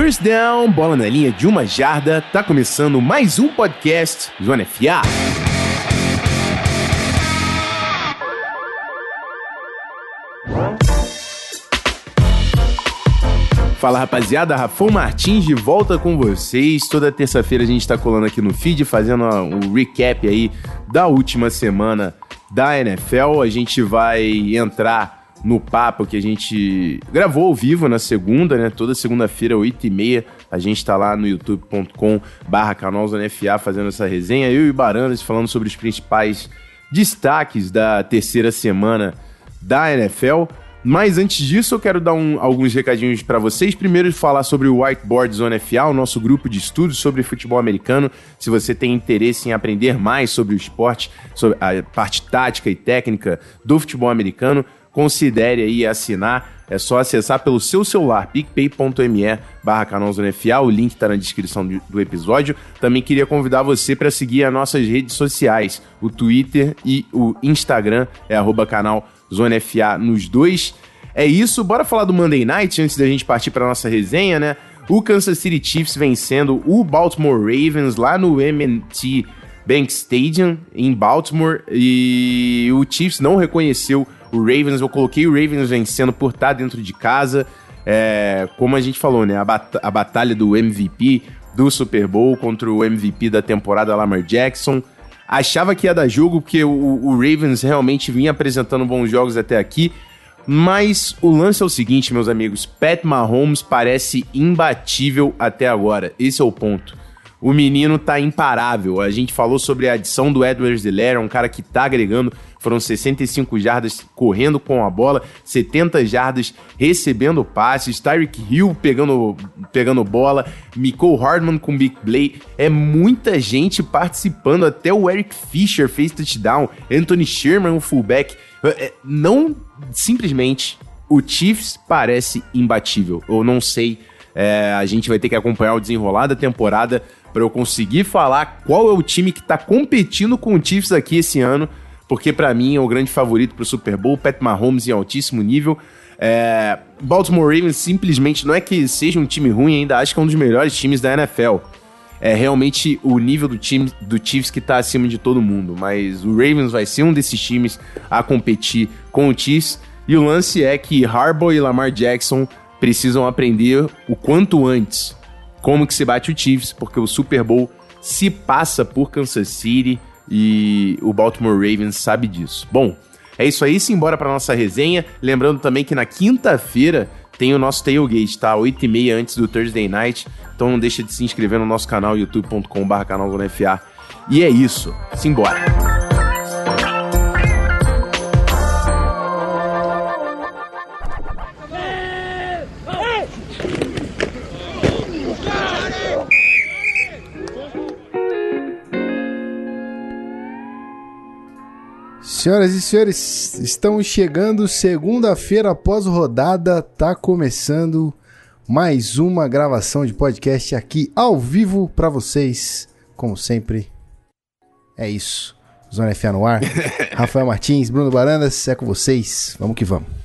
First down, bola na linha de uma jarda, tá começando mais um podcast Zona FA. Fala rapaziada, Rafão Martins de volta com vocês. Toda terça-feira a gente tá colando aqui no feed, fazendo um recap aí da última semana da NFL. A gente vai entrar no papo que a gente gravou ao vivo na segunda, né? Toda segunda-feira, 8h30, a gente tá lá no youtube.com barra FA fazendo essa resenha. Eu e Barandas falando sobre os principais destaques da terceira semana da NFL. Mas antes disso, eu quero dar um, alguns recadinhos para vocês. Primeiro, falar sobre o Whiteboard Zone FA, o nosso grupo de estudos sobre futebol americano. Se você tem interesse em aprender mais sobre o esporte, sobre a parte tática e técnica do futebol americano, considere aí assinar. É só acessar pelo seu celular, picpay.me barra canalzonefa, o link está na descrição do, episódio. Também queria convidar você para seguir as nossas redes sociais, o Twitter e o Instagram, é arroba canal Zona FA nos dois. É isso, bora falar do Monday Night antes da gente partir para nossa resenha, né? O Kansas City Chiefs vencendo o Baltimore Ravens lá no M&T Bank Stadium em Baltimore e o Chiefs não reconheceu o Ravens. Eu coloquei o Ravens vencendo por estar dentro de casa. É, como a gente falou, né? A, bat a batalha do MVP do Super Bowl contra o MVP da temporada Lamar Jackson. Achava que ia dar jogo, porque o, o Ravens realmente vinha apresentando bons jogos até aqui. Mas o lance é o seguinte, meus amigos: Pat Mahomes parece imbatível até agora. Esse é o ponto. O menino tá imparável. A gente falou sobre a adição do Edwards Helaire, um cara que tá agregando. Foram 65 jardas correndo com a bola, 70 jardas recebendo passes, Tyreek Hill pegando, pegando bola, Nicole Hardman com Big Play. É muita gente participando. Até o Eric Fisher fez touchdown, Anthony Sherman, o fullback. É, é, não simplesmente o Chiefs parece imbatível. Eu não sei. É, a gente vai ter que acompanhar o desenrolar da temporada para eu conseguir falar qual é o time que está competindo com o Chiefs aqui esse ano, porque para mim é o grande favorito para o Super Bowl, Pat Mahomes em altíssimo nível. É, Baltimore Ravens simplesmente não é que seja um time ruim, ainda acho que é um dos melhores times da NFL. É realmente o nível do time do Chiefs que está acima de todo mundo, mas o Ravens vai ser um desses times a competir com o Chiefs. E o lance é que Harbaugh e Lamar Jackson precisam aprender o quanto antes como que se bate o Chiefs, porque o Super Bowl se passa por Kansas City e o Baltimore Ravens sabe disso. Bom, é isso aí, simbora para nossa resenha. Lembrando também que na quinta-feira tem o nosso Tailgate, tá? 8h30 antes do Thursday Night. Então não deixa de se inscrever no nosso canal youtube.com.br canal E é isso, simbora! Senhoras e senhores, estamos chegando segunda-feira após rodada, tá começando mais uma gravação de podcast aqui ao vivo para vocês, como sempre. É isso. Zona FA no ar. Rafael Martins, Bruno Barandas, é com vocês. Vamos que vamos.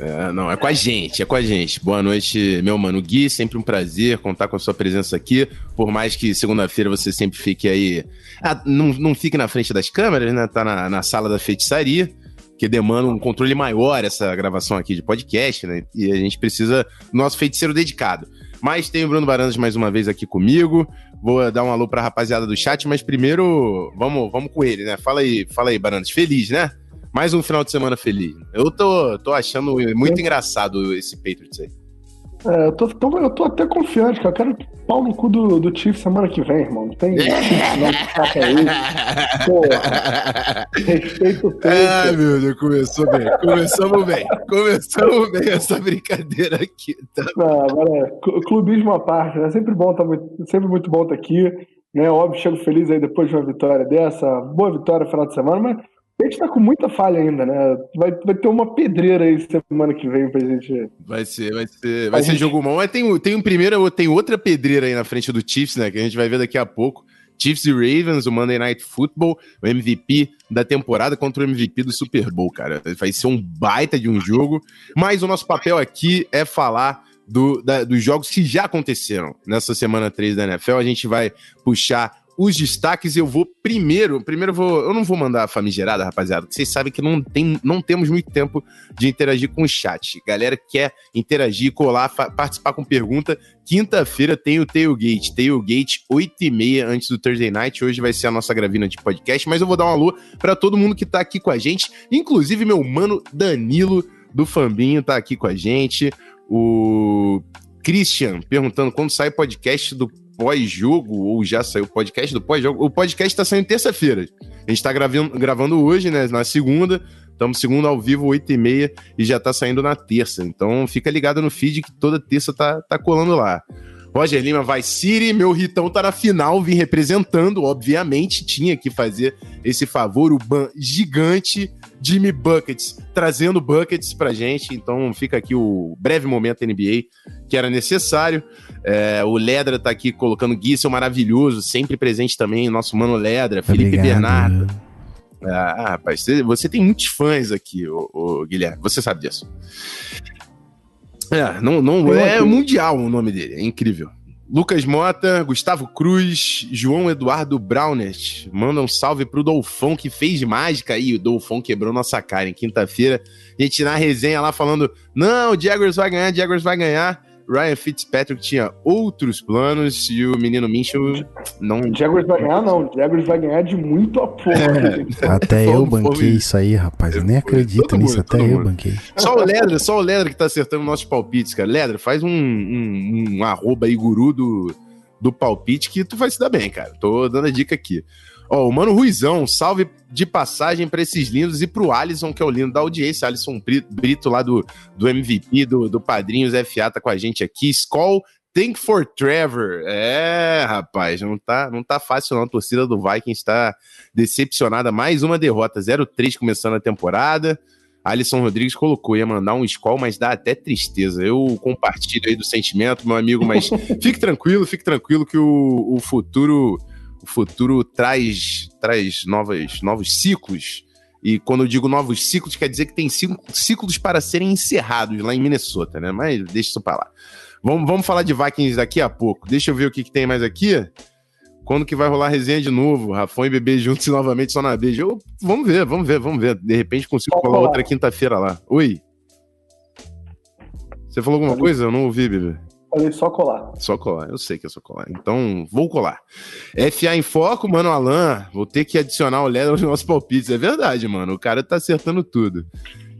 É, não, é com a gente, é com a gente. Boa noite, meu mano Gui. Sempre um prazer contar com a sua presença aqui. Por mais que segunda-feira você sempre fique aí. Ah, não, não fique na frente das câmeras, né? Tá na, na sala da feitiçaria, que demanda um controle maior essa gravação aqui de podcast, né? E a gente precisa do nosso feiticeiro dedicado. Mas tem o Bruno Barandas mais uma vez aqui comigo. Vou dar um alô pra rapaziada do chat, mas primeiro vamos, vamos com ele, né? Fala aí, fala aí, Barandas. Feliz, né? Mais um final de semana feliz. Eu tô, tô achando muito é. engraçado esse Patriots aí. É, eu tô, tô, eu tô até confiante, que eu quero pau no cu do, do Chief semana que vem, irmão. Não tem não saca aí. Porra. Respeito o Ai, meu Deus, começou bem. Começamos bem. Começamos bem essa brincadeira aqui. Tá? Não, agora, é, clubismo à parte, né? Sempre bom, tá muito, sempre muito bom estar tá aqui. Né? Óbvio, chego feliz aí depois de uma vitória dessa. Boa vitória no final de semana, mas a gente tá com muita falha ainda, né? Vai, vai ter uma pedreira aí semana que vem pra gente. Vai ser, vai ser, vai ser gente... jogo bom. Mas tem, tem um primeiro, tem outra pedreira aí na frente do Chiefs, né? Que a gente vai ver daqui a pouco. Chiefs e Ravens, o Monday Night Football, o MVP da temporada contra o MVP do Super Bowl, cara. Vai ser um baita de um jogo. Mas o nosso papel aqui é falar do, da, dos jogos que já aconteceram nessa semana 3 da NFL. A gente vai puxar os destaques. Eu vou primeiro, primeiro eu vou, eu não vou mandar a famigerada, rapaziada, vocês sabem que não, tem, não temos muito tempo de interagir com o chat. Galera quer interagir, colar, participar com pergunta. Quinta-feira tem o Tailgate, Tailgate 8 e meia antes do Thursday Night. Hoje vai ser a nossa gravina de podcast, mas eu vou dar um alô para todo mundo que tá aqui com a gente, inclusive meu mano Danilo do Fambinho tá aqui com a gente. O Christian perguntando quando sai podcast do pós-jogo, ou já saiu o podcast do pós-jogo. O podcast tá saindo terça-feira. A gente tá gravando, gravando hoje, né? Na segunda. Estamos segundo ao vivo, 8 e e já tá saindo na terça. Então fica ligado no feed que toda terça tá, tá colando lá. Roger Lima vai City, meu Ritão tá na final, vim representando, obviamente, tinha que fazer esse favor, o ban gigante Jimmy Buckets, trazendo buckets pra gente, então fica aqui o breve momento NBA que era necessário. É, o Ledra tá aqui colocando Guissel maravilhoso, sempre presente também, nosso mano Ledra, Felipe Obrigado. Bernardo. Ah, rapaz, você, você, tem muitos fãs aqui, o, o Guilherme, você sabe disso. É, não, não é mundial o nome dele, é incrível. Lucas Mota, Gustavo Cruz, João Eduardo Brownet. Manda um salve pro Dolfão que fez mágica aí. O Dolfão quebrou nossa cara em quinta-feira. A gente na resenha lá falando: não, o Jaguars vai ganhar, Jaguars vai ganhar. Ryan Fitzpatrick tinha outros planos e o menino Minchel não. Jaguars vai ganhar, não. Jaguars vai ganhar de muito a pouco. É, até eu banquei isso aí, rapaz. Eu nem acredito nisso, mundo, até eu mundo. banquei. Só o Ledra, só o Ledra que tá acertando nossos palpites, cara. Ledra, faz um, um, um arroba aí, guru do, do palpite, que tu vai se dar bem, cara. Tô dando a dica aqui. Ó, o Mano Ruizão, salve de passagem para esses lindos e pro Alisson, que é o lindo da audiência. Alisson Brito, lá do, do MVP, do, do Padrinhos FA, tá com a gente aqui. Skoll, Thank for Trevor. É, rapaz, não tá, não tá fácil não. A torcida do Vikings está decepcionada. Mais uma derrota, 0-3 começando a temporada. Alisson Rodrigues colocou, ia mandar um Skoll, mas dá até tristeza. Eu compartilho aí do sentimento, meu amigo, mas fique tranquilo, fique tranquilo que o, o futuro o futuro traz, traz novas, novos ciclos. E quando eu digo novos ciclos, quer dizer que tem cinco ciclos para serem encerrados lá em Minnesota, né? Mas deixa isso para lá. Vamos, vamos falar de Vikings daqui a pouco. Deixa eu ver o que, que tem mais aqui. Quando que vai rolar a resenha de novo? Rafão e Bebê juntos novamente só na beija. Eu, vamos ver, vamos ver, vamos ver. De repente consigo colar outra quinta-feira lá. Oi. Você falou alguma coisa? Eu não ouvi, Bebê. Falei só colar. Só colar, eu sei que é só colar. Então, vou colar. FA em foco, mano, Alan. Vou ter que adicionar o LED aos nossos palpites. É verdade, mano. O cara tá acertando tudo.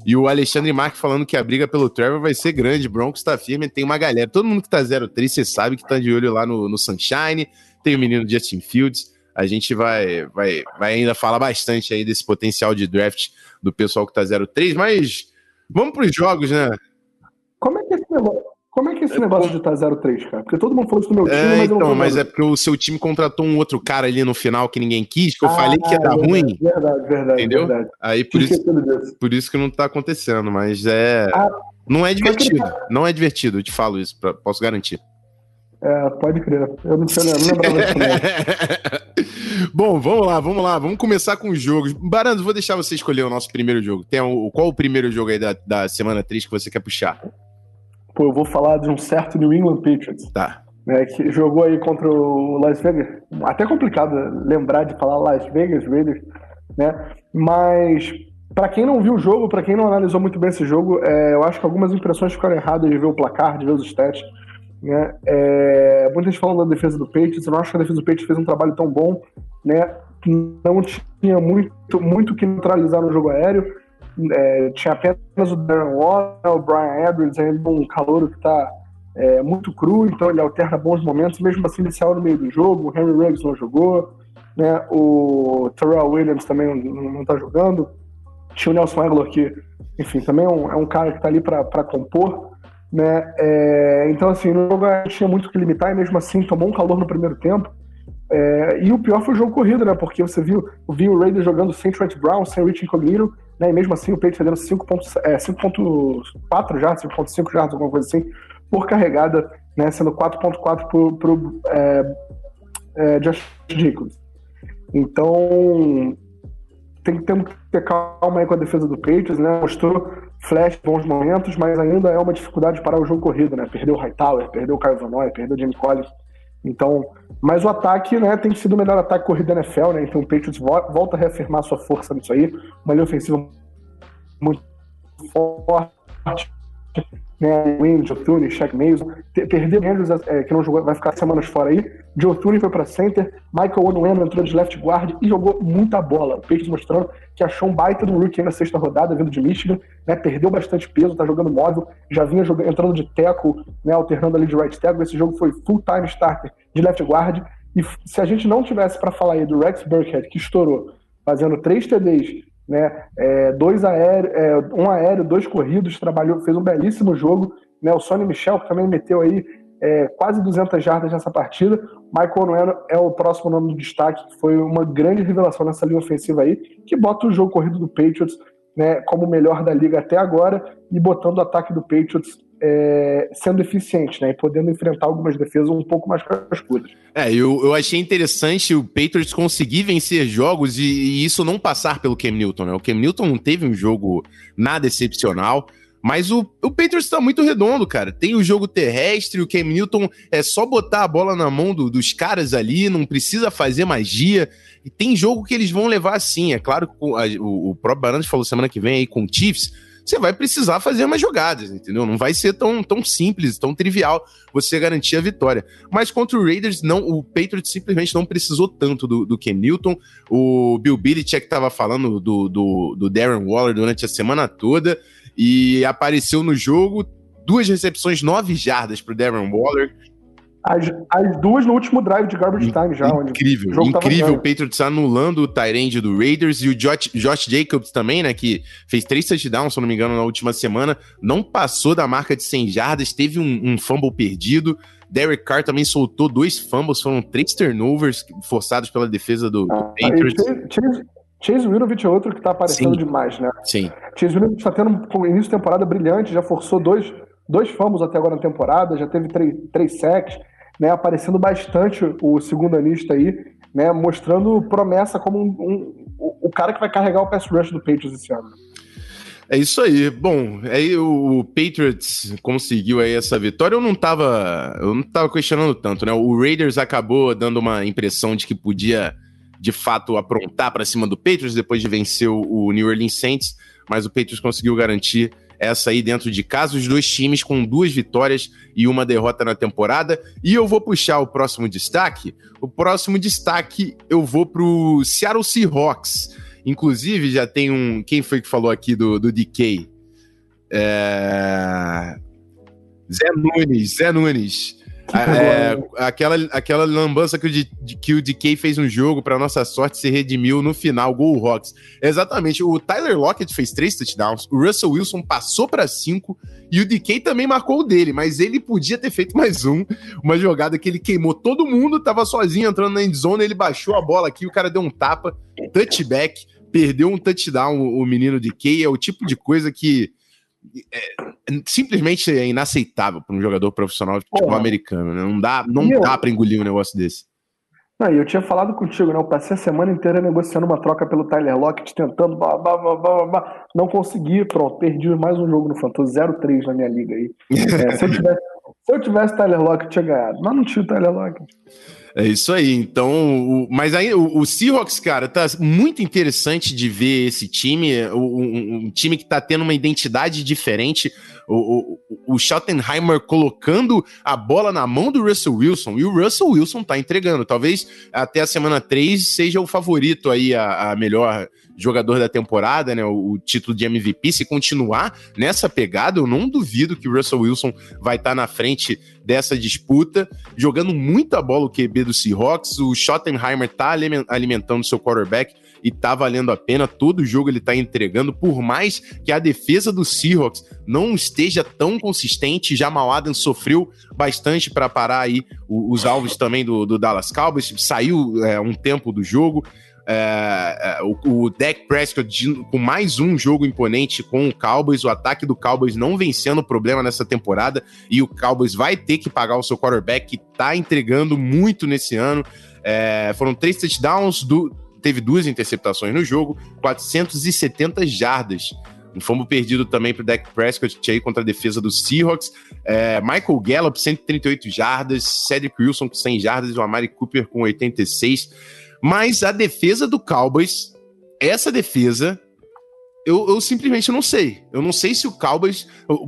E o Alexandre Marques falando que a briga pelo Trevor vai ser grande. Broncos tá firme, tem uma galera. Todo mundo que tá 0-3, você sabe que tá de olho lá no, no Sunshine. Tem o menino Justin Fields. A gente vai, vai, vai ainda falar bastante aí desse potencial de draft do pessoal que tá 0-3, mas vamos pros jogos, né? Como é que é esse negócio? Como é que é esse negócio de estar 0-3, cara? Porque todo mundo falou isso do meu time, é, mas então, mas é porque o seu time contratou um outro cara ali no final que ninguém quis, que eu ah, falei que ia dar verdade, ruim. Verdade, verdade, entendeu? verdade. Aí por isso, por isso que não tá acontecendo, mas é. Ah, não é divertido. Não é divertido, eu te falo isso, pra, posso garantir. É, pode crer. Eu não, sei, não lembrava disso. Bom, vamos lá, vamos lá. Vamos começar com os jogos. Barando, vou deixar você escolher o nosso primeiro jogo. Tem o, qual o primeiro jogo aí da, da semana 3 que você quer puxar? Pô, eu vou falar de um certo New England Patriots. Tá. Né, que jogou aí contra o Las Vegas. Até complicado lembrar de falar Las Vegas Raiders, né? Mas para quem não viu o jogo, para quem não analisou muito bem esse jogo, é, eu acho que algumas impressões ficaram erradas de ver o placar, de ver os stats. Né? É, muita gente falando da defesa do Patriots, eu não acho que a defesa do Patriots fez um trabalho tão bom, né? Não tinha muito muito que neutralizar no jogo aéreo. É, tinha apenas o Darren Waller, o Brian Edwards, ainda um calor que está é, muito cru, então ele alterna bons momentos, mesmo assim ele saiu no meio do jogo, o Henry Ruggs não jogou, né, o Terrell Williams também não está jogando, tinha o Nelson Aguilar que, enfim, também é um, é um cara que está ali para compor, né, é, então assim, no jogo tinha muito que limitar e mesmo assim tomou um calor no primeiro tempo, é, e o pior foi o jogo corrido, né? Porque você viu, viu o Raiders jogando sem Trent Brown, sem Rich Incognito, né? E mesmo assim o Patriots fazendo 5.4 é, jardas, 5.5 jardas, alguma coisa assim, por carregada, né? Sendo 4.4 pro, pro é, é, Josh Jacobs. Então, tem, que ter calma aí com a defesa do Patriots, né? Mostrou flash, bons momentos, mas ainda é uma dificuldade para o jogo corrido, né? Perdeu o Hightower, perdeu o Caio Vanoy, perdeu o Jamie Collins. Então, mas o ataque, né, tem sido o melhor ataque corrido da NFL, né? Então o Patriots volta a reafirmar sua força nisso aí. Uma linha ofensiva muito forte, né, Joe Thune, Shaq Mason, perdeu Andrews, é, que não jogou, vai ficar semanas fora aí. Joe Thune foi para center, Michael Onwenu entrou de left guard e jogou muita bola. O Patriots mostrando que achou um baita do rookie na sexta rodada, vindo de Michigan, né, perdeu bastante peso, tá jogando móvel, já vinha jogando, entrando de tackle, né, alternando ali de right tackle. Esse jogo foi full-time starter de left guard. E se a gente não tivesse para falar aí do Rex Burkhead, que estourou, fazendo três TDs, né? É, dois aéreo, é, um aéreo, dois corridos, trabalhou, fez um belíssimo jogo. Né? O Sonny Michel, que também meteu aí é, quase 200 jardas nessa partida. Michael Noeno é o próximo nome do destaque, que foi uma grande revelação nessa linha ofensiva aí, que bota o jogo corrido do Patriots né, como o melhor da liga até agora e botando o ataque do Patriots é, sendo eficiente, né? E podendo enfrentar algumas defesas um pouco mais cascudas. É, eu, eu achei interessante o Patriots conseguir vencer jogos e, e, isso não passar pelo Cam Newton, né? O Cam Newton não teve um jogo nada excepcional. Mas o, o Patriots está muito redondo, cara. Tem o jogo terrestre, o Cam Newton é só botar a bola na mão do, dos caras ali, não precisa fazer magia. E tem jogo que eles vão levar assim. É claro que o, o, próprio Barandas falou semana que vem aí com o Chiefs você vai precisar fazer umas jogadas, entendeu? Não vai ser tão, tão simples, tão trivial você garantir a vitória. Mas contra o Raiders, não, o Patriots simplesmente não precisou tanto do, do Ken Newton. O Bill Belichick estava falando do, do, do Darren Waller durante a semana toda e apareceu no jogo duas recepções, nove jardas para o Darren Waller. As, as duas no último drive de garbage time já. Incrível, onde incrível. O Patriots anulando o Tyrande do Raiders e o Josh, Josh, Jacobs também, né? Que fez três touchdowns, se não me engano, na última semana. Não passou da marca de 100 jardas, teve um, um fumble perdido. Derek Carr também soltou dois fumbles, foram três turnovers forçados pela defesa do, ah, do Patriots. Chase, Chase Winovich é outro que tá aparecendo Sim. demais, né? Sim. Chase Winovich tá tendo um início de temporada brilhante, já forçou dois, dois fumbles até agora na temporada, já teve três, três sacks né, aparecendo bastante o segundo anista aí, né, mostrando promessa como um, um, o cara que vai carregar o pass rush do Patriots esse ano. É isso aí. Bom, aí o Patriots conseguiu aí essa vitória. Eu não tava, eu não tava questionando tanto, né? O Raiders acabou dando uma impressão de que podia de fato aprontar para cima do Patriots depois de vencer o New Orleans Saints, mas o Patriots conseguiu garantir essa aí dentro de casa, os dois times com duas vitórias e uma derrota na temporada. E eu vou puxar o próximo destaque. O próximo destaque eu vou pro Seattle Seahawks. Inclusive, já tem um. Quem foi que falou aqui do, do DK? É... Zé Nunes, Zé Nunes. É, aquela, aquela lambança que o, que o DK fez um jogo, para nossa sorte, se redimiu no final, Gol Rocks. Exatamente, o Tyler Lockett fez três touchdowns, o Russell Wilson passou para cinco e o DK também marcou o dele, mas ele podia ter feito mais um. Uma jogada que ele queimou todo mundo, tava sozinho entrando na endzone, ele baixou a bola aqui, o cara deu um tapa, touchback, perdeu um touchdown o, o menino DK. É o tipo de coisa que é, simplesmente é inaceitável para um jogador profissional de futebol Porra. americano. Né? Não dá, não dá para engolir um negócio desse. Não, eu tinha falado contigo, né? Eu passei a semana inteira negociando uma troca pelo Tyler Lockett, tentando, bah, bah, bah, bah, não consegui, pronto, perdi mais um jogo no Fantasy, 0-3 na minha liga aí. É, se, eu tivesse, se eu tivesse Tyler Lockett, tinha ganhado, mas não tinha o Tyler Lockett. É isso aí. Então, o, mas aí o, o, Seahawks, cara, tá muito interessante de ver esse time, um, um time que tá tendo uma identidade diferente. O, o, o Schottenheimer colocando a bola na mão do Russell Wilson e o Russell Wilson tá entregando. Talvez até a semana 3 seja o favorito aí a, a melhor jogador da temporada, né? O, o, título de MVP. Se continuar nessa pegada, eu não duvido que o Russell Wilson vai estar tá na frente dessa disputa, jogando muita bola o QB do Seahawks. O Schottenheimer tá alimentando seu quarterback e tá valendo a pena. Todo jogo ele tá entregando, por mais que a defesa do Seahawks não esteja tão consistente. Jamal Adams sofreu bastante para parar aí os alvos também do, do Dallas Cowboys. Saiu é, um tempo do jogo. É, é, o, o Dak Prescott com mais um jogo imponente com o Cowboys, o ataque do Cowboys não vencendo o problema nessa temporada e o Cowboys vai ter que pagar o seu quarterback que tá entregando muito nesse ano. É, foram três touchdowns, do, teve duas interceptações no jogo, 470 jardas. Um fombo perdido também pro Dak Prescott aí contra a defesa do Seahawks. É, Michael Gallup, 138 jardas. Cedric Wilson com 100 jardas. O Amari Cooper com 86. Mas a defesa do Cowboys, essa defesa eu, eu, simplesmente não sei. Eu não sei se o Cowboys.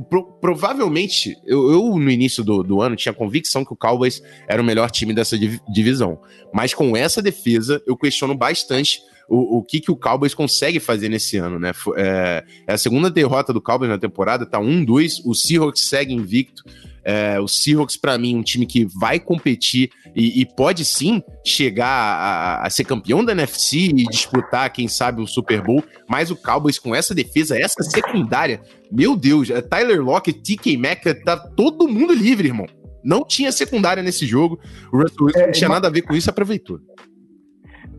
Pro, provavelmente, eu, eu, no início do, do, ano tinha convicção que o Cowboys era o melhor time dessa div, divisão. Mas com essa defesa, eu questiono bastante o, o que, que o Cowboys consegue fazer nesse ano, né? É, é a segunda derrota do Cowboys na temporada, tá 1-2. O Seahawks segue invicto. É, o Seahawks, para mim, um time que vai competir e, e pode sim chegar a, a, ser campeão da NFC e disputar, quem sabe, o Super Bowl. Mas o Cowboys, com essa defesa, essa secundária, meu Deus, é Tyler Lockett, TK Mecca, tá todo mundo livre, irmão. Não tinha secundária nesse jogo. O Russell Wilson é, não tinha nada a ver com isso, aproveitou.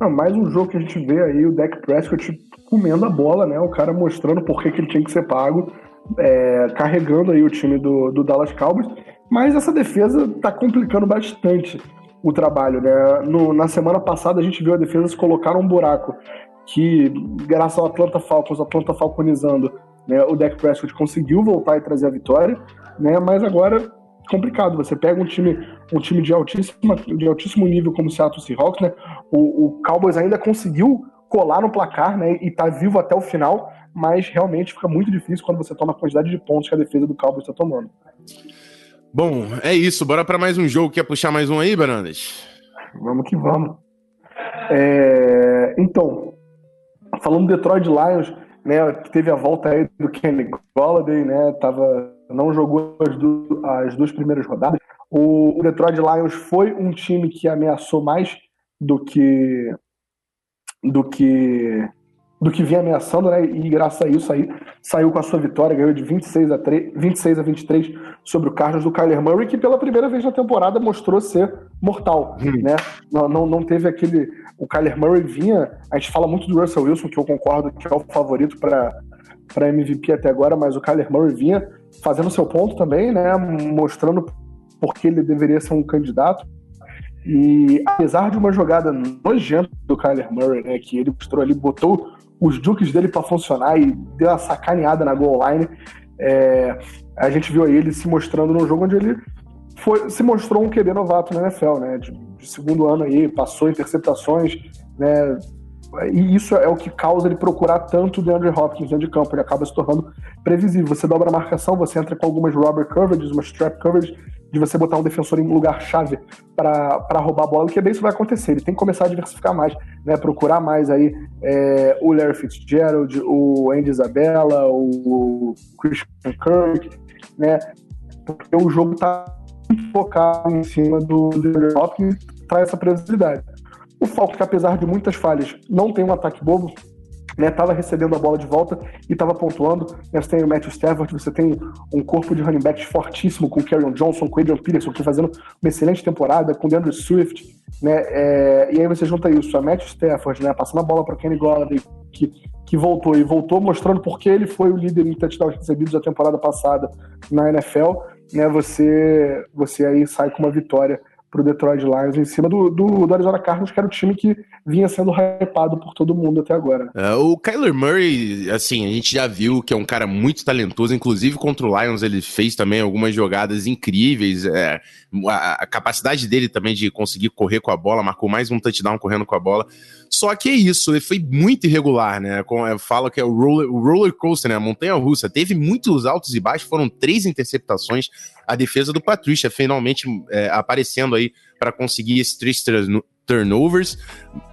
Não, mais um jogo que a gente vê aí, o Dak Prescott comendo a bola, né? O cara mostrando por que, que ele tinha que ser pago é, carregando aí o time do, do Dallas Cowboys, mas essa defesa está complicando bastante o trabalho, né? No, na semana passada a gente viu a defesa se colocar um buraco que, graças ao Atlanta Falcons, Atlanta Falconizando, né, o Dak Prescott conseguiu voltar e trazer a vitória, né? Mas agora complicado. Você pega um time, um time de altíssimo, de altíssimo nível como o Seattle Seahawks, né? O, o Cowboys ainda conseguiu colar no placar, né? E tá vivo até o final, mas realmente fica muito difícil quando você toma a quantidade de pontos que a defesa do Cowboys está tomando. Bom, é isso. Bora para mais um jogo. Quer puxar mais um aí, Barandas? Vamos que vamos. É... Então, falando do Detroit Lions, né, teve a volta aí do Kenny Golladay, né, tava, não jogou as, du as duas primeiras rodadas. O, o Detroit Lions foi um time que ameaçou mais do que do que do que vinha ameaçando, né? E graças a isso aí saiu com a sua vitória, ganhou de 26 a, 3, 26 a 23 sobre o Carlos do Kyler Murray, que pela primeira vez na temporada mostrou ser mortal, hum. né? Não, não, não teve aquele. O Kyler Murray vinha. A gente fala muito do Russell Wilson, que eu concordo que é o favorito para para MVP até agora, mas o Kyler Murray vinha fazendo seu ponto também, né? Mostrando porque ele deveria ser um candidato. E apesar de uma jogada nojenta do Kyler Murray, né, que ele mostrou ali, botou os dukes dele para funcionar e deu uma sacaneada na goal line. É, a gente viu ele se mostrando num jogo onde ele foi, se mostrou um QB novato na NFL, né? De, de segundo ano aí, passou interceptações, né? E isso é o que causa ele procurar tanto o DeAndre Hopkins dentro de campo. Ele acaba se tornando previsível. Você dobra a marcação, você entra com algumas robber coverages, uma strap coverage, de você botar um defensor em lugar-chave para roubar a bola, que bem isso vai acontecer. Ele tem que começar a diversificar mais, né? Procurar mais aí é, o Larry Fitzgerald, o Andy Isabella, o Christian Kirk, né? Porque o jogo está focado em cima do DeAndre Hopkins, traz essa previsibilidade. O Falcons, que apesar de muitas falhas, não tem um ataque bobo, né, tava recebendo a bola de volta e estava pontuando. Você tem o Matthew Stafford, você tem um corpo de running backs fortíssimo com o Kerryon Johnson, com o Adrian Peterson, que fazendo uma excelente temporada, com o DeAndre Swift, né, é, e aí você junta isso, a Matthew Stafford, né, passando a bola para Kenny Golladay, que, que voltou, e voltou mostrando porque ele foi o líder em touchdowns recebidos da temporada passada na NFL, né, você, você aí sai com uma vitória para o Detroit Lions em cima do, do, do, Arizona Cardinals, que era o time que vinha sendo hypado por todo mundo até agora. É, o Kyler Murray, assim, a gente já viu que é um cara muito talentoso, inclusive contra o Lions ele fez também algumas jogadas incríveis, é, a, a, capacidade dele também de conseguir correr com a bola, marcou mais um touchdown correndo com a bola. Só que é isso, ele foi muito irregular, né? Falo que é o roller, roller coaster, né? A montanha russa. Teve muitos altos e baixos, foram três interceptações. A defesa do Patrícia finalmente é, aparecendo aí para conseguir esses três turnovers.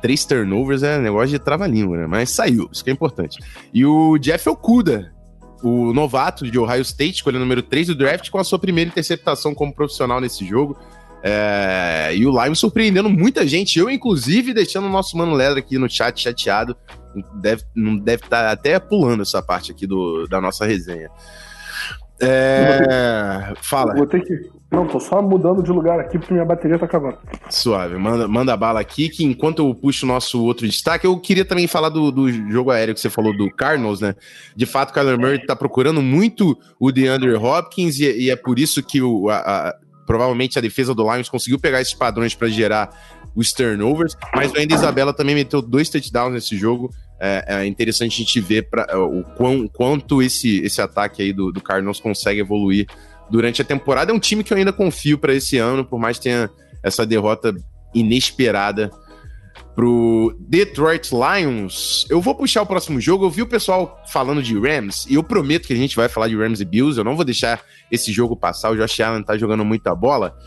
Três turnovers é negócio de trava-língua, né? Mas saiu, isso que é importante. E o Jeff Okuda, o novato de Ohio State, escolha número 3 do draft, com a sua primeira interceptação como profissional nesse jogo. É, e o Lime surpreendendo muita gente, eu inclusive deixando o nosso mano Ledra aqui no chat chateado, deve, não deve estar tá até pulando essa parte aqui do, da nossa resenha. É, fala. Vou ter que. Não, tô só mudando de lugar aqui porque minha bateria tá acabando. Suave, manda, manda bala aqui, que enquanto eu puxo o nosso outro destaque, eu queria também falar do, do jogo aéreo que você falou do Cardinals, né? De fato, o Kyler Murray tá procurando muito o DeAndre Hopkins e, e é por isso que o, a, a provavelmente a defesa do Lions conseguiu pegar esses padrões para gerar os turnovers, mas o Andy Isabella também meteu dois touchdowns nesse jogo. é, é interessante a gente ver pra, é, o quão, quanto esse, esse ataque aí do, do Cardinals consegue evoluir durante a temporada. É um time que eu ainda confio para esse ano, por mais que tenha essa derrota inesperada pro Detroit Lions. Eu vou puxar o próximo jogo. Eu vi o pessoal falando de Rams e eu prometo que a gente vai falar de Rams e Bills. Eu não vou deixar esse jogo passar. O Josh Allen tá jogando muita bola.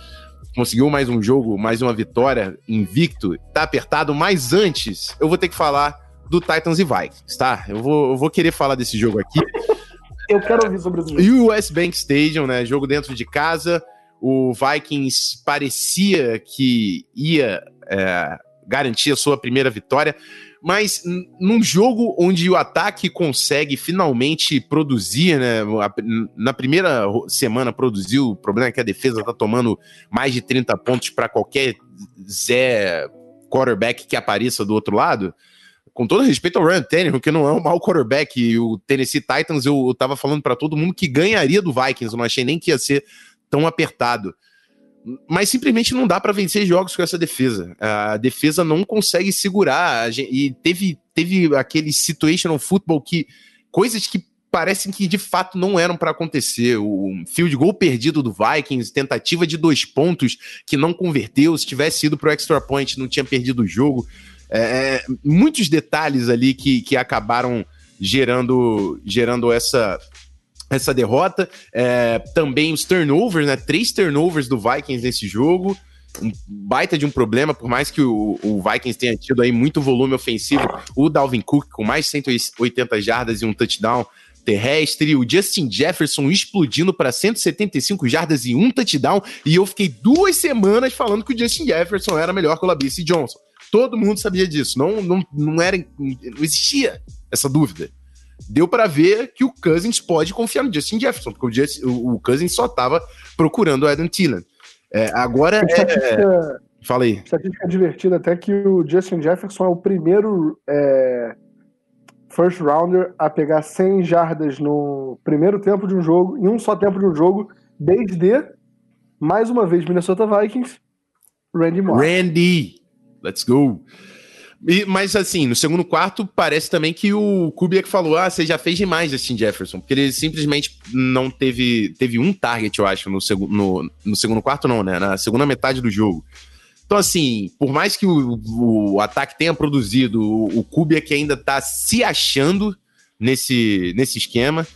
Conseguiu mais um jogo, mais uma vitória, invicto, tá apertado, mas antes eu vou ter que falar do Titans e Vikings, tá? Eu vou, eu vou querer falar desse jogo aqui. Eu quero ouvir sobre jogo. US Bank Stadium, né? Jogo dentro de casa. O Vikings parecia que ia é, garantir a sua primeira vitória, mas num jogo onde o ataque consegue finalmente produzir, né? Na primeira semana produziu, o problema é que a defesa tá tomando mais de 30 pontos para qualquer Zé quarterback que apareça do outro lado com todo respeito ao Ryan Tannehill, que não é um mau quarterback, e o Tennessee Titans, eu, tava falando para todo mundo que ganharia do Vikings, eu não achei nem que ia ser tão apertado. Mas simplesmente não dá para vencer jogos com essa defesa. A defesa não consegue segurar, e teve, teve aquele situational football que coisas que parecem que de fato não eram para acontecer. O field goal perdido do Vikings, tentativa de dois pontos que não converteu, se tivesse ido pro extra point, não tinha perdido o jogo. É, é, muitos detalhes ali que, que acabaram gerando, gerando essa, essa derrota. É, também os turnovers, né? Três turnovers do Vikings nesse jogo. Um baita de um problema, por mais que o, o, Vikings tenha tido aí muito volume ofensivo. O Dalvin Cook com mais de 180 jardas e um touchdown terrestre, o Justin Jefferson explodindo para 175 jardas e um touchdown, e eu fiquei duas semanas falando que o Justin Jefferson era melhor que o Labice Johnson. Todo mundo sabia disso. Não, não, não, era, não existia essa dúvida. Deu para ver que o Cousins pode confiar no Justin Jefferson, porque o, Just, o, o Cousins só estava procurando o Adam Thielen. É, agora é... Fala aí. Estatística divertida até que o Justin Jefferson é o primeiro é, first rounder a pegar 100 jardas no primeiro tempo de um jogo, em um só tempo de um jogo, desde, mais uma vez, Minnesota Vikings, Randy Moss. Randy! let's go. E, mas assim, no segundo quarto, parece também que o Kubiak falou: ah, você já fez demais, Justin Jefferson. Porque ele simplesmente não teve. Teve um target, eu acho, no, seg no, no segundo quarto, não, né? Na segunda metade do jogo. Então, assim, por mais que o, o ataque tenha produzido, o, o Kubiak ainda tá se achando nesse, nesse esquema.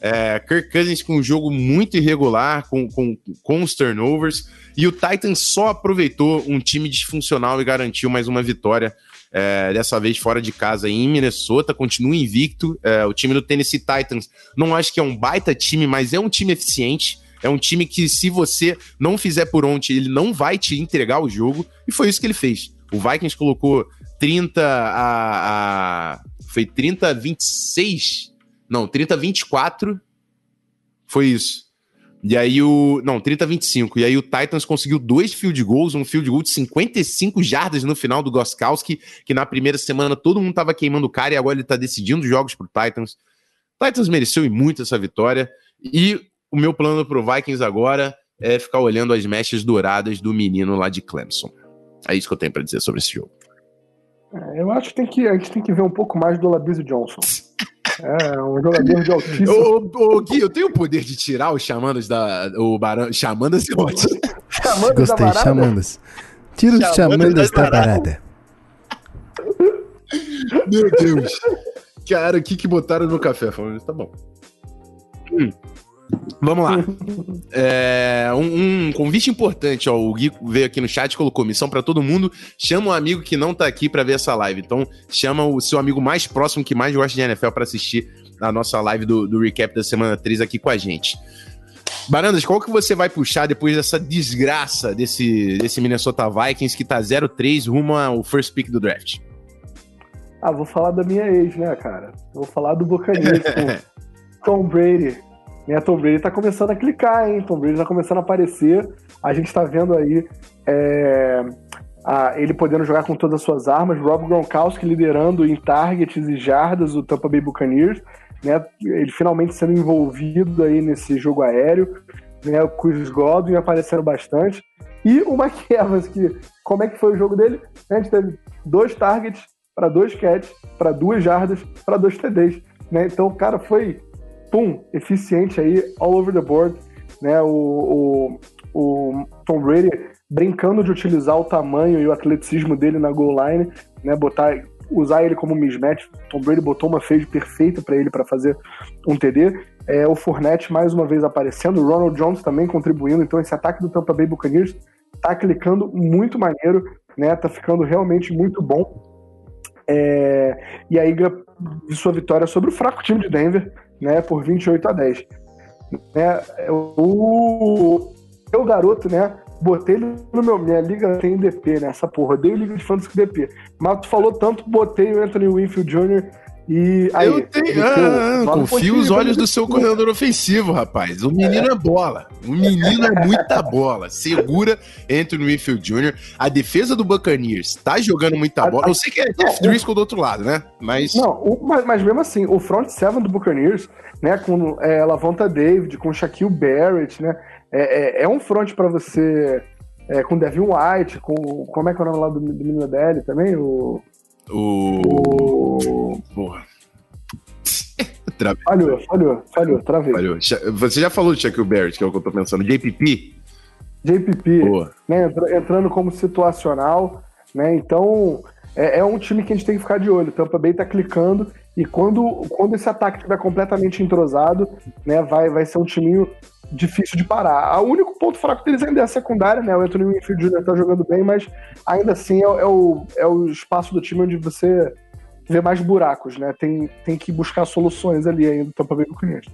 É, Kirk Cousins com um jogo muito irregular, com, com, com os turnovers. E o Titans só aproveitou um time disfuncional e garantiu mais uma vitória. É, dessa vez fora de casa em Minnesota, continua invicto. É, o time do Tennessee Titans não acho que é um baita time, mas é um time eficiente. É um time que, se você não fizer por onde, ele não vai te entregar o jogo. E foi isso que ele fez. O Vikings colocou 30 a. a foi 30 a 26 não, 30-24 foi isso. E aí o. Não, 30-25. E aí o Titans conseguiu dois field goals, um field goal de 55 jardas no final do Goskowski, que na primeira semana todo mundo tava queimando o cara e agora ele tá decidindo jogos pro Titans. O Titans mereceu e muito essa vitória. E o meu plano pro Vikings agora é ficar olhando as mechas douradas do menino lá de Clemson. É isso que eu tenho para dizer sobre esse jogo. É, eu acho que, tem que a gente tem que ver um pouco mais do Labiso Johnson. É, um jogador de altíssimo. Ô, ô, Gui, eu tenho o poder de tirar os chamandas da. O barão. Chamandas e ótimo. Chamandas Gostei, da chamandas. Tira os chamandas, da parada. Meu Deus. Cara, o que, que botaram no café? Falando, tá bom. Hum. Vamos lá. É, um, um, convite importante, ó. O Gui veio aqui no chat, colocou missão para todo mundo. Chama um amigo que não tá aqui para ver essa live. Então, chama o seu amigo mais próximo que mais gosta de NFL para assistir a nossa live do, do recap da semana 3 aqui com a gente. Barandas, qual que você vai puxar depois dessa desgraça desse, desse Minnesota Vikings que tá 0-3 rumo ao first pick do draft? Ah, vou falar da minha ex, né, cara? Vou falar do Buccaneers com Tom Brady né, Tom Brady tá começando a clicar, hein? Tom Brady tá começando a aparecer. A gente tá vendo aí é, a, ele podendo jogar com todas as suas armas. Rob Gronkowski liderando em targets e jardas o Tampa Bay Buccaneers. Né, ele finalmente sendo envolvido aí nesse jogo aéreo. Né, o Chris Godwin aparecendo bastante. E o Mike Evans, que como é que foi o jogo dele? A gente teve dois targets, para dois catches, para duas jardas, para dois TDs. Né? Então cara foi, pum, eficiente aí, all over the board. Né? O, o, o Tom Brady brincando de utilizar o tamanho e o atleticismo dele na goal line, né? botar usar ele como mismatch. Tom Brady botou uma fade perfeita para ele para fazer um TD. É, o Fournette mais uma vez aparecendo, o Ronald Jones também contribuindo. Então esse ataque do Tampa Bay Buccaneers tá clicando muito maneiro, né? Tá ficando realmente muito bom. É, e aí sua vitória sobre o fraco time de Denver, né? Por 28 a 10. Né, o, o garoto, né? Botei ele no meu. Minha liga tem DP, né? Essa porra. Odeio liga de fantasy DP. Mas tu falou tanto, botei o Anthony Winfield Jr. E aí, eu tenho. Ah, confio os olhos do seu corredor ofensivo, rapaz. O menino é. é bola. O menino é muita bola. Segura Anthony Winfield Jr. A defesa do Buccaneers tá jogando muita bola. Eu sei que é Jeff Driscoll do outro lado, né? Mas. Não, o, mas, mas, mesmo assim, o front seven do Buccaneers, né? Com é, Lavonta David, com Shaquille Barrett, né? É, é, é um front para você. É, com Devin White, com. Como é que é o nome lá do, do menino dele também? O. O. Porra. Travei. Falhou, falhou, falhou, travei. Falhou. Você já falou do Shaquille Barrett, que é o que eu tô pensando. JPP? JPP, né, entrando como situacional, né? Então, é, é, um time que a gente tem que ficar de olho. Tampa Bay tá clicando e quando, quando esse ataque estiver completamente entrosado, né, vai, vai ser um timinho difícil de parar. O único ponto fraco deles ainda é a secundária, né? O Anthony Winfield Jr. tá jogando bem, mas ainda assim é, é, o, é o espaço do time onde você vê mais buracos, né? Tem, tem que buscar soluções ali ainda Tampa Bay Buccaneers.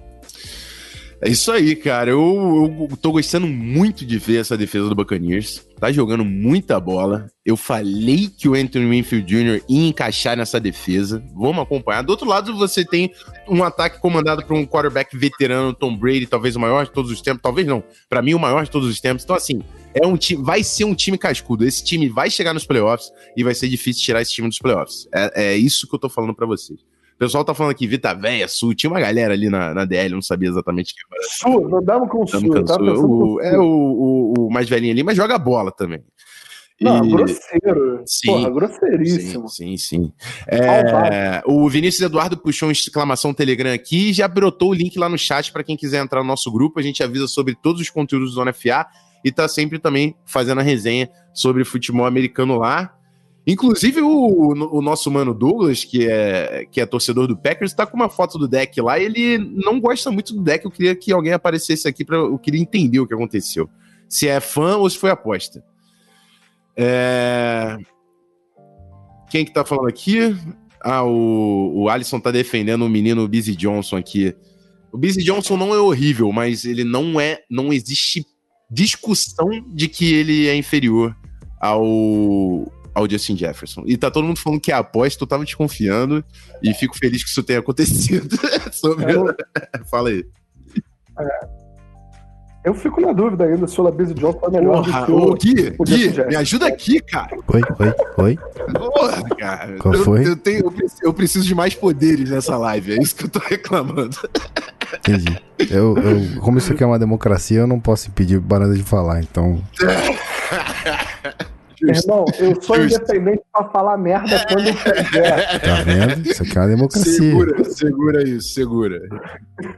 É isso aí, cara. Eu, eu tô gostando muito de ver essa defesa do Buccaneers. Tá jogando muita bola. Eu falei que o Anthony Winfield Jr. ia encaixar nessa defesa. Vamos acompanhar. Do outro lado, você tem um ataque comandado por um quarterback veterano, Tom Brady, talvez o maior de todos os tempos. Talvez não. Para mim, o maior de todos os tempos. Então, assim, é um time, vai ser um time cascudo. Esse time vai chegar nos playoffs e vai ser difícil tirar esse time dos playoffs. É, é isso que eu tô falando para vocês. O pessoal tá falando aqui, Vita Véia, Sul. Tinha uma galera ali na, na DL, não sabia exatamente quem era. Sul, andamos com o Sul. Tá o, é o, o, o, mais velhinho ali, mas joga bola também. Não, e... grosseiro. Sim, Porra, grosseiríssimo. Sim, sim, sim. É, o Vinícius Eduardo puxou uma exclamação Telegram aqui e já brotou o link lá no chat para quem quiser entrar no nosso grupo. A gente avisa sobre todos os conteúdos do Zona FA e tá sempre também fazendo a resenha sobre futebol americano lá. Inclusive, o, o, nosso mano Douglas, que é, que é torcedor do Packers, tá com uma foto do deck lá e ele não gosta muito do deck. Eu queria que alguém aparecesse aqui para Eu queria entender o que aconteceu. Se é fã ou se foi aposta. É... Quem que tá falando aqui? Ah, o, o Alisson tá defendendo o menino Busy Johnson aqui. O Busy Johnson não é horrível, mas ele não é. Não existe discussão de que ele é inferior ao, ao Justin Jefferson. E tá todo mundo falando que é aposta, eu tava desconfiando e fico feliz que isso tenha acontecido. Sobre... É, Fala aí. É. Eu fico na dúvida ainda se o Labise Johnson tá melhor Porra, do que o, Gui, o Gui, me ajuda aqui, cara. Oi, oi, oi. Porra, cara. Qual foi? Eu, tenho, eu, preciso de mais poderes nessa live, é isso que eu tô reclamando. Entendi. Eu, eu, como isso aqui é uma democracia, eu não posso impedir Baranda de falar, então... Irmão, eu sou Justo. independente pra falar merda quando eu quiser. Tá vendo? Isso aqui é uma democracia. Segura, segura isso, segura.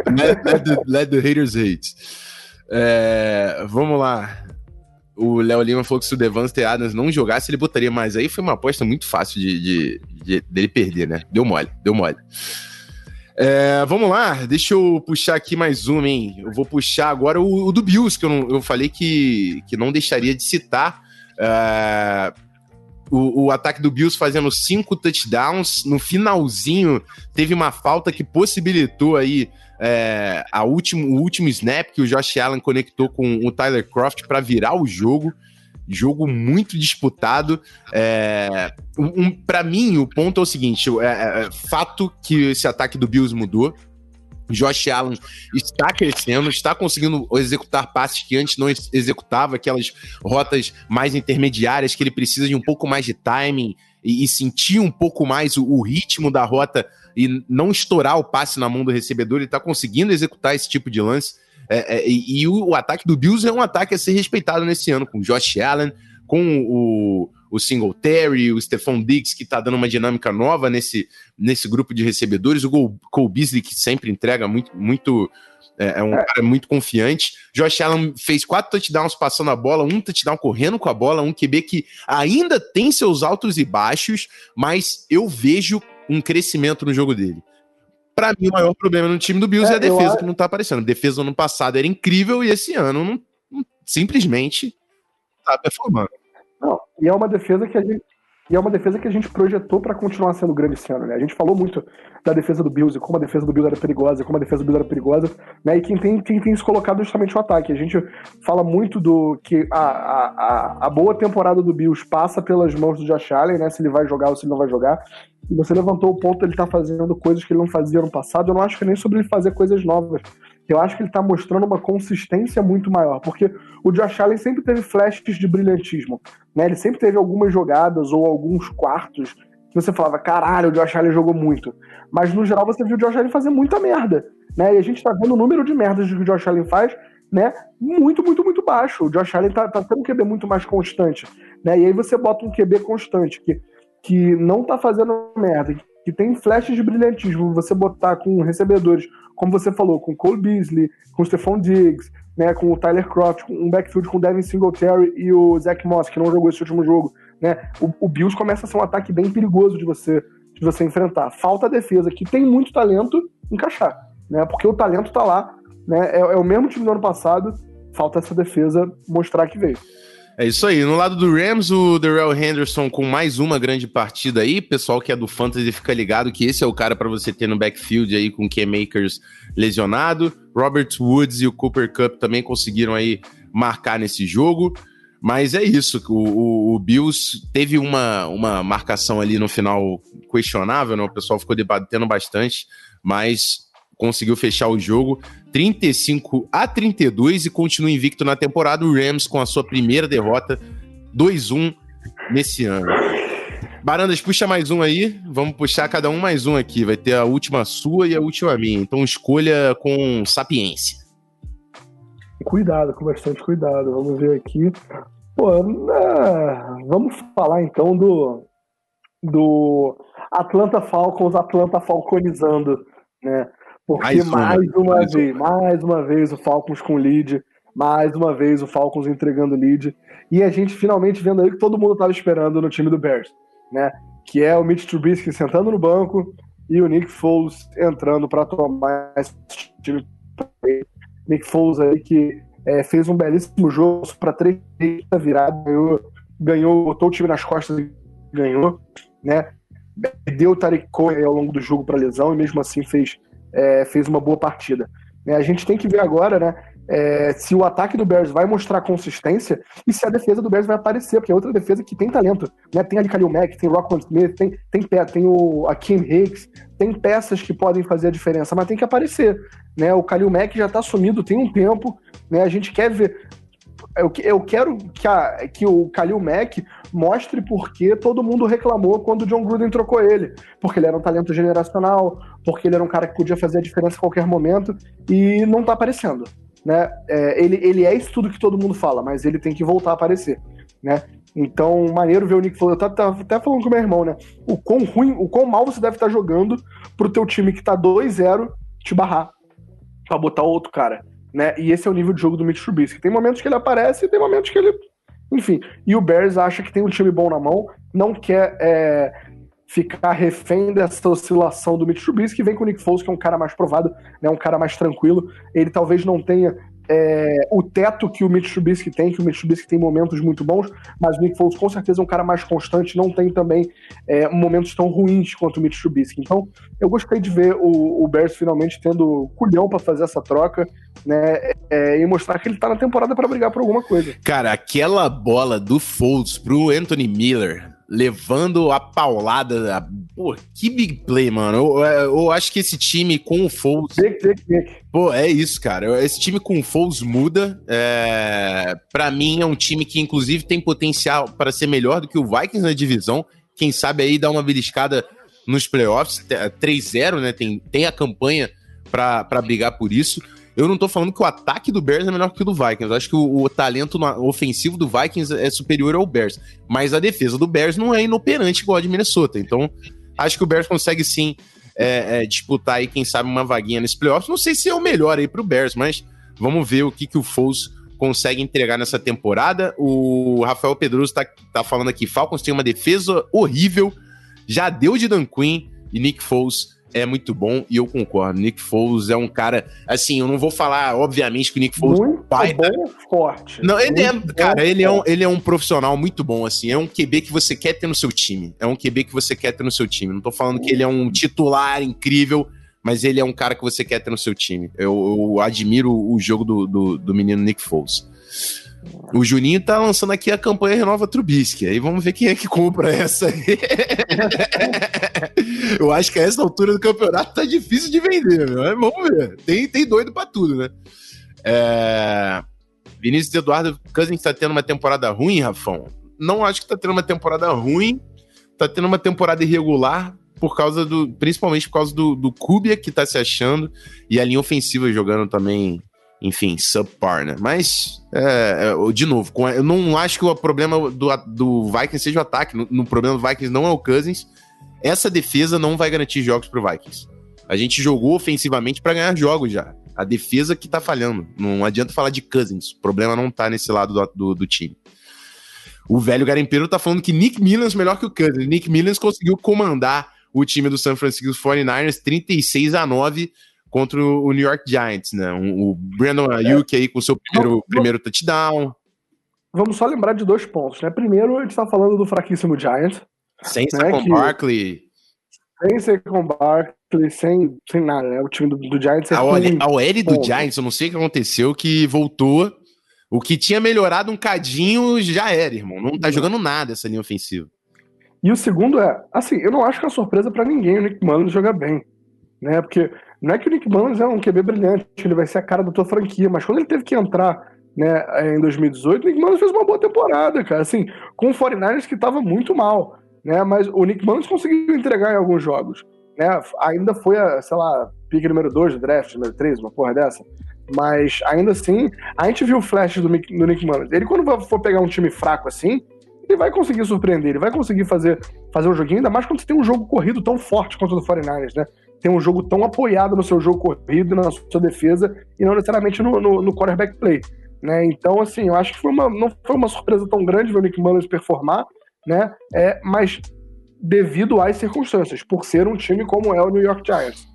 Let, let, the, let the haters hate. É, vamos lá. O Léo Lima falou que se o Devante Adams não jogasse, ele botaria mais. Aí foi uma aposta muito fácil de, de, de dele perder, né? Deu mole, deu mole. É, vamos lá, deixa eu puxar aqui mais uma, hein? Eu vou puxar agora o, o do Bills, que eu, não, eu falei que, que não deixaria de citar. É, o, o, ataque do Bills fazendo cinco touchdowns. No finalzinho, teve uma falta que possibilitou aí é, a último, o último snap que o Josh Allen conectou com o Tyler Croft para virar o jogo. Jogo muito disputado. É, um, para mim, o ponto é o seguinte: é, é, é, fato que esse ataque do Bills mudou. Josh Allen está crescendo, está conseguindo executar passes que antes não executava, aquelas rotas mais intermediárias que ele precisa de um pouco mais de timing e, e sentir um pouco mais o, o, ritmo da rota e não estourar o passe na mão do recebedor. Ele está conseguindo executar esse tipo de lance. É, é, e, o, o, ataque do Bills é um ataque a ser respeitado nesse ano, com Josh Allen, com o, o Singletary, o Stephon Diggs, que tá dando uma dinâmica nova nesse, nesse grupo de recebedores, o Cole Beasley, que sempre entrega muito, muito é, é um é. cara muito confiante. Josh Allen fez quatro touchdowns passando a bola, um touchdown correndo com a bola, um QB que ainda tem seus altos e baixos, mas eu vejo um crescimento no jogo dele. Para mim, o maior problema no time do Bills é, é a defesa eu... que não tá aparecendo. A defesa no ano passado era incrível e esse ano não, não simplesmente tá performando. Não, e é uma defesa que a gente e é uma defesa que a gente projetou para continuar sendo grande esse ano, né? A gente falou muito da defesa do Bills e como a defesa do Bills era perigosa, como a defesa do Bills era perigosa, né? E quem tem, quem tem se colocado justamente o ataque. A gente fala muito do que a, a, a boa temporada do Bills passa pelas mãos do Josh Allen, né? Se ele vai jogar ou se ele não vai jogar. E você levantou o ponto ele tá fazendo coisas que ele não fazia no passado. Eu não acho que nem sobre ele fazer coisas novas eu acho que ele está mostrando uma consistência muito maior, porque o Josh Allen sempre teve flashes de brilhantismo, né? Ele sempre teve algumas jogadas ou alguns quartos que você falava, caralho, o Josh Allen jogou muito. Mas no geral você viu o Josh Allen fazer muita merda, né? E a gente está vendo o número de merdas que o Josh Allen faz, né? Muito, muito, muito baixo. O Josh Allen tá, tá tendo um QB muito mais constante, né? E aí você bota um QB constante que, que não tá fazendo merda, que tem flashes de brilhantismo, você botar com recebedores, como você falou, com Cole Beasley, com Stephon Diggs, né, com o Tyler Croft, com um backfield com o Devin Singletary e o Zach Moss, que não jogou esse último jogo, né, o, o Bills começa a ser um ataque bem perigoso de você, de você enfrentar. Falta a defesa, que tem muito talento, encaixar, né, porque o talento tá lá, né, é, é o mesmo time do ano passado, falta essa defesa mostrar que veio. É isso aí. No lado do Rams, o Darrell Henderson com mais uma grande partida aí. Pessoal que é do Fantasy fica ligado que esse é o cara para você ter no backfield aí com o K-Makers lesionado. Robert Woods e o Cooper Cup também conseguiram aí marcar nesse jogo. Mas é isso, o, o, o, Bills teve uma, uma marcação ali no final questionável, né? O pessoal ficou debatendo bastante, mas conseguiu fechar o jogo 35 a 32 e continua invicto na temporada. O Rams com a sua primeira derrota 2-1 nesse ano. Barandas, puxa mais um aí. Vamos puxar cada um mais um aqui. Vai ter a última sua e a última minha. Então escolha com sapiência. Cuidado, com bastante cuidado. Vamos ver aqui. Pô, né, vamos falar então do, do Atlanta Falcons, Atlanta Falconizando, né? Porque mais, mais uma, mais vez, uma. mais uma vez o Falcons com lead, mais uma vez o Falcons entregando lead, e a gente finalmente vendo aí que todo mundo estava esperando no time do Bears, né? Que é o Mitch Trubisky sentando no banco e o Nick Foles entrando para tomar esse time. Nick Foles aí que é, fez um belíssimo jogo para três virada, ganhou, ganhou, botou o time nas costas e ganhou, né? Deu o Tariq Cohen ao longo do jogo para lesão e mesmo assim fez é, fez uma boa partida. É, a gente tem que ver agora, né? É, se o ataque do Bears vai mostrar consistência e se a defesa do Bears vai aparecer, porque é outra defesa que tem talento. Né? Tem ali Khalil Mack, tem Rockland Smith, tem, tem, tem o Akeem Hicks, tem peças que podem fazer a diferença, mas tem que aparecer. Né? O Khalil Mack já está sumido tem um tempo, né? a gente quer ver eu, eu quero que, a, que o Khalil Mack mostre por que todo mundo reclamou quando o John Gruden trocou ele. Porque ele era um talento generacional, porque ele era um cara que podia fazer a diferença a qualquer momento, e não tá aparecendo. Né? É, ele, ele é isso tudo que todo mundo fala, mas ele tem que voltar a aparecer. Né? Então, maneiro ver o Nick Foles. Eu tava até falando com meu irmão, né? O quão ruim, o quão mal você deve estar jogando pro teu time que tá 2-0 te barrar. Pra botar outro cara né? E esse é o nível de jogo do Mitch Trubisky. Tem momentos que ele aparece e tem momentos que ele. Enfim. E o Bears acha que tem um time bom na mão, não quer é, ficar refém dessa oscilação do Mitch Trubisky, vem com o Nick Foles, que é um cara mais provado, né, um cara mais tranquilo. Ele talvez não tenha é, o teto que o Mitch tem, que o Mitch tem momentos muito bons, mas o Nick Foles com certeza é um cara mais constante, não tem também é, momentos tão ruins quanto o Mitch. Então, eu gostei de ver o, o Bears finalmente tendo culhão para fazer essa troca, né, é, e mostrar que ele tá na temporada para brigar por alguma coisa. Cara, aquela bola do Foles pro Anthony Miller levando a paulada. Pô, que big play, mano. Eu, eu, acho que esse time com o Foles. Pô, é isso, cara. Esse time com o Foles muda. É... Para mim, é um time que, inclusive, tem potencial para ser melhor do que o Vikings na divisão. Quem sabe aí dar uma beliscada nos playoffs. 3-0, né? Tem, tem a campanha para brigar por isso. Eu não tô falando que o ataque do Bears é melhor que o do Vikings. Eu acho que o, o talento ofensivo do Vikings é superior ao Bears. Mas a defesa do Bears não é inoperante igual a de Minnesota. Então, acho que o Bears consegue sim é, é, disputar aí, quem sabe, uma vaguinha nesse playoffs. Não sei se é o melhor aí pro Bears, mas vamos ver o que, que o Foles consegue entregar nessa temporada. O Rafael Pedroso tá, tá falando aqui: Falcons tem uma defesa horrível, já deu de Dan Quinn e Nick Foles é muito bom e eu concordo. Nick Foles é um cara, assim, eu não vou falar, obviamente, que o Nick Foles muito pai bom, forte. Não, ele é, cara, ele é, um, ele é um profissional muito bom, assim, é um QB que você quer ter no seu time. É um QB que você quer ter no seu time. Não tô falando que ele é um titular incrível, mas ele é um cara que você quer ter no seu time. Eu, eu admiro o jogo do, do, do menino Nick Foles. O Juninho tá lançando aqui a campanha Renova Trubisky. Aí vamos ver quem é que compra essa aí. Eu acho que a essa altura do campeonato tá difícil de vender, meu. Mas vamos ver. Tem, tem doido pra tudo, né? É... Vinícius Eduardo Cousins tá tendo uma temporada ruim, Rafão? Não acho que tá tendo uma temporada ruim. Tá tendo uma temporada irregular por causa do. Principalmente por causa do, do Kubia que tá se achando. E a linha ofensiva jogando também enfim, subpar, né? Mas, é, é, de novo, eu não acho que o problema do, do Vikings seja o ataque. No, no, problema do Vikings não é o Cousins. Essa defesa não vai garantir jogos pro Vikings. A gente jogou ofensivamente para ganhar jogos já. A defesa que tá falhando. Não adianta falar de Cousins. O problema não tá nesse lado do, do, do time. O velho garimpeiro tá falando que Nick Millans é melhor que o Cousins. Nick Millans conseguiu comandar o time do San Francisco 49ers 36 a 9 contra o New York Giants, né? O Brandon Ayuk aí com o seu primeiro, vamos, primeiro touchdown. Vamos só lembrar de dois pontos, né? Primeiro, a gente tá falando do fraquíssimo Giants. Sem né, com Barkley. Sem com Barkley, sem, sem nada, né? O time do, do Giants é A OL do Giants, eu não sei o que aconteceu, que voltou. O que tinha melhorado um cadinho já era, irmão. Não tá jogando nada essa linha ofensiva. E o segundo é, assim, eu não acho que é surpresa para ninguém o Nick Mullins jogar bem. Né? Porque não é que o Nick Mullins é um QB brilhante, ele vai ser a cara da tua franquia, mas quando ele teve que entrar né, em 2018, o Nick Mullins fez uma boa temporada, cara. Assim, com o 49ers que estava muito mal, né? Mas o Nick Mullins conseguiu entregar em alguns jogos. Né? Ainda foi a, sei lá, pick número 2 do draft, número 3, uma porra dessa. Mas ainda assim, a gente viu o flash do, do Nick Mullins. Ele, quando for pegar um time fraco assim, ele vai conseguir surpreender, ele vai conseguir fazer, fazer um joguinho, ainda mais quando você tem um jogo corrido tão forte quanto o do 49ers, né? Tem um jogo tão apoiado no seu jogo corrido, na sua defesa, e não necessariamente no, no, no quarterback play. Né? Então, assim, eu acho que foi uma, não foi uma surpresa tão grande ver o Nick Mullins performar, né? É, mas devido às circunstâncias, por ser um time como é o New York Giants.